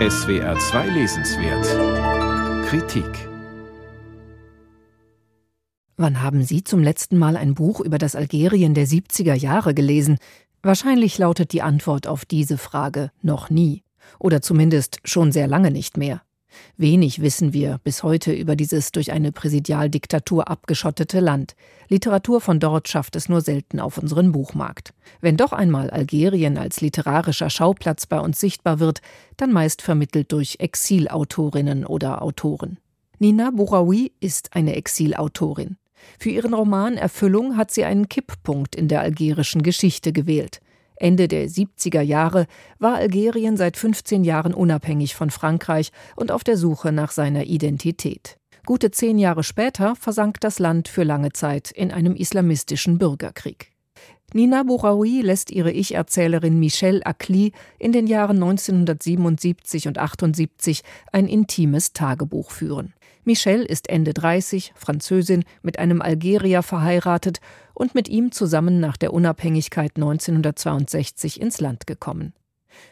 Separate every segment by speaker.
Speaker 1: SWR 2 Lesenswert Kritik
Speaker 2: Wann haben Sie zum letzten Mal ein Buch über das Algerien der 70er Jahre gelesen? Wahrscheinlich lautet die Antwort auf diese Frage noch nie. Oder zumindest schon sehr lange nicht mehr. Wenig wissen wir bis heute über dieses durch eine Präsidialdiktatur abgeschottete Land. Literatur von dort schafft es nur selten auf unseren Buchmarkt. Wenn doch einmal Algerien als literarischer Schauplatz bei uns sichtbar wird, dann meist vermittelt durch Exilautorinnen oder Autoren. Nina Bouraoui ist eine Exilautorin. Für ihren Roman Erfüllung hat sie einen Kipppunkt in der algerischen Geschichte gewählt. Ende der 70er Jahre war Algerien seit 15 Jahren unabhängig von Frankreich und auf der Suche nach seiner Identität. Gute zehn Jahre später versank das Land für lange Zeit in einem islamistischen Bürgerkrieg. Nina Bouraoui lässt ihre Ich-Erzählerin Michelle Akli in den Jahren 1977 und 78 ein intimes Tagebuch führen. Michelle ist Ende 30, Französin, mit einem Algerier verheiratet und mit ihm zusammen nach der Unabhängigkeit 1962 ins Land gekommen.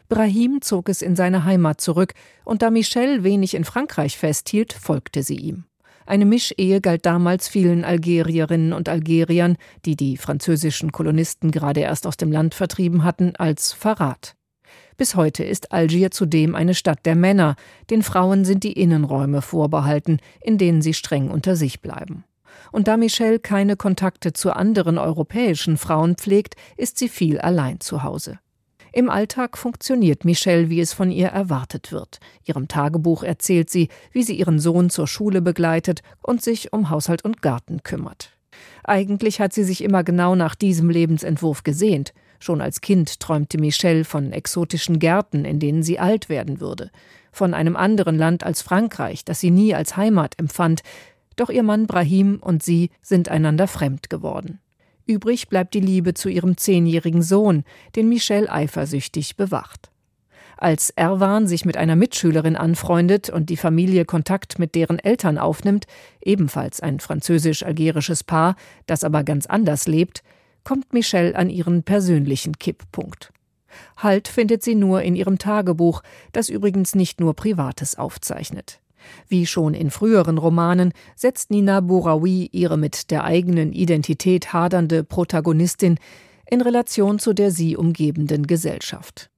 Speaker 2: Brahim zog es in seine Heimat zurück, und da Michelle wenig in Frankreich festhielt, folgte sie ihm. Eine Mischehe galt damals vielen Algerierinnen und Algeriern, die die französischen Kolonisten gerade erst aus dem Land vertrieben hatten, als Verrat. Bis heute ist Algier zudem eine Stadt der Männer, den Frauen sind die Innenräume vorbehalten, in denen sie streng unter sich bleiben. Und da Michelle keine Kontakte zu anderen europäischen Frauen pflegt, ist sie viel allein zu Hause. Im Alltag funktioniert Michelle, wie es von ihr erwartet wird. Ihrem Tagebuch erzählt sie, wie sie ihren Sohn zur Schule begleitet und sich um Haushalt und Garten kümmert. Eigentlich hat sie sich immer genau nach diesem Lebensentwurf gesehnt. Schon als Kind träumte Michelle von exotischen Gärten, in denen sie alt werden würde, von einem anderen Land als Frankreich, das sie nie als Heimat empfand, doch ihr Mann Brahim und sie sind einander fremd geworden. Übrig bleibt die Liebe zu ihrem zehnjährigen Sohn, den Michelle eifersüchtig bewacht. Als Erwan sich mit einer Mitschülerin anfreundet und die Familie Kontakt mit deren Eltern aufnimmt, ebenfalls ein französisch-algerisches Paar, das aber ganz anders lebt, kommt Michelle an ihren persönlichen Kipppunkt. Halt findet sie nur in ihrem Tagebuch, das übrigens nicht nur Privates aufzeichnet. Wie schon in früheren Romanen setzt Nina Bouraoui ihre mit der eigenen Identität hadernde Protagonistin in Relation zu der sie umgebenden Gesellschaft.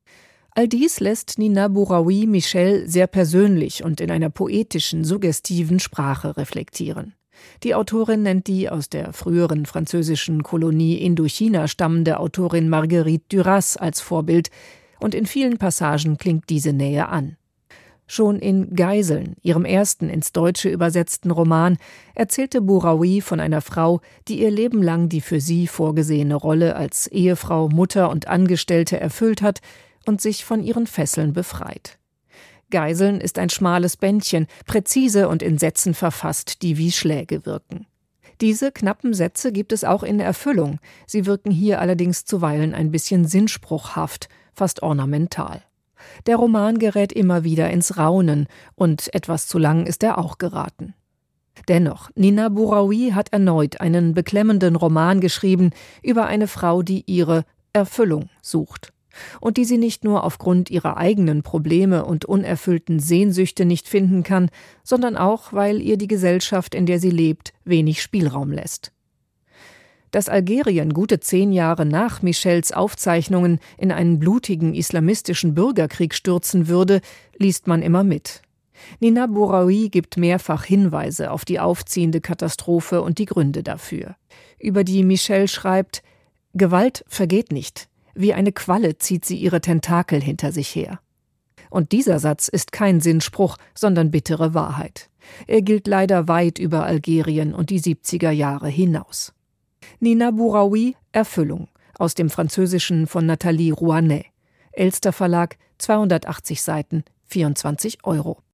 Speaker 2: All dies lässt Nina Bouraoui Michel sehr persönlich und in einer poetischen, suggestiven Sprache reflektieren. Die Autorin nennt die aus der früheren französischen Kolonie Indochina stammende Autorin Marguerite Duras als Vorbild, und in vielen Passagen klingt diese Nähe an. Schon in Geiseln, ihrem ersten ins Deutsche übersetzten Roman, erzählte Bouraoui von einer Frau, die ihr Leben lang die für sie vorgesehene Rolle als Ehefrau, Mutter und Angestellte erfüllt hat und sich von ihren Fesseln befreit. Geiseln ist ein schmales Bändchen, präzise und in Sätzen verfasst, die wie Schläge wirken. Diese knappen Sätze gibt es auch in Erfüllung, sie wirken hier allerdings zuweilen ein bisschen sinnspruchhaft, fast ornamental. Der Roman gerät immer wieder ins Raunen, und etwas zu lang ist er auch geraten. Dennoch, Nina Bouraoui hat erneut einen beklemmenden Roman geschrieben über eine Frau, die ihre Erfüllung sucht und die sie nicht nur aufgrund ihrer eigenen Probleme und unerfüllten Sehnsüchte nicht finden kann, sondern auch, weil ihr die Gesellschaft, in der sie lebt, wenig Spielraum lässt. Dass Algerien gute zehn Jahre nach Michels Aufzeichnungen in einen blutigen islamistischen Bürgerkrieg stürzen würde, liest man immer mit. Nina Bouraoui gibt mehrfach Hinweise auf die aufziehende Katastrophe und die Gründe dafür. Über die Michel schreibt Gewalt vergeht nicht, wie eine Qualle zieht sie ihre Tentakel hinter sich her. Und dieser Satz ist kein Sinnspruch, sondern bittere Wahrheit. Er gilt leider weit über Algerien und die 70er Jahre hinaus. Nina Bouraoui, Erfüllung, aus dem Französischen von Nathalie Rouanet. Elster Verlag, 280 Seiten, 24 Euro.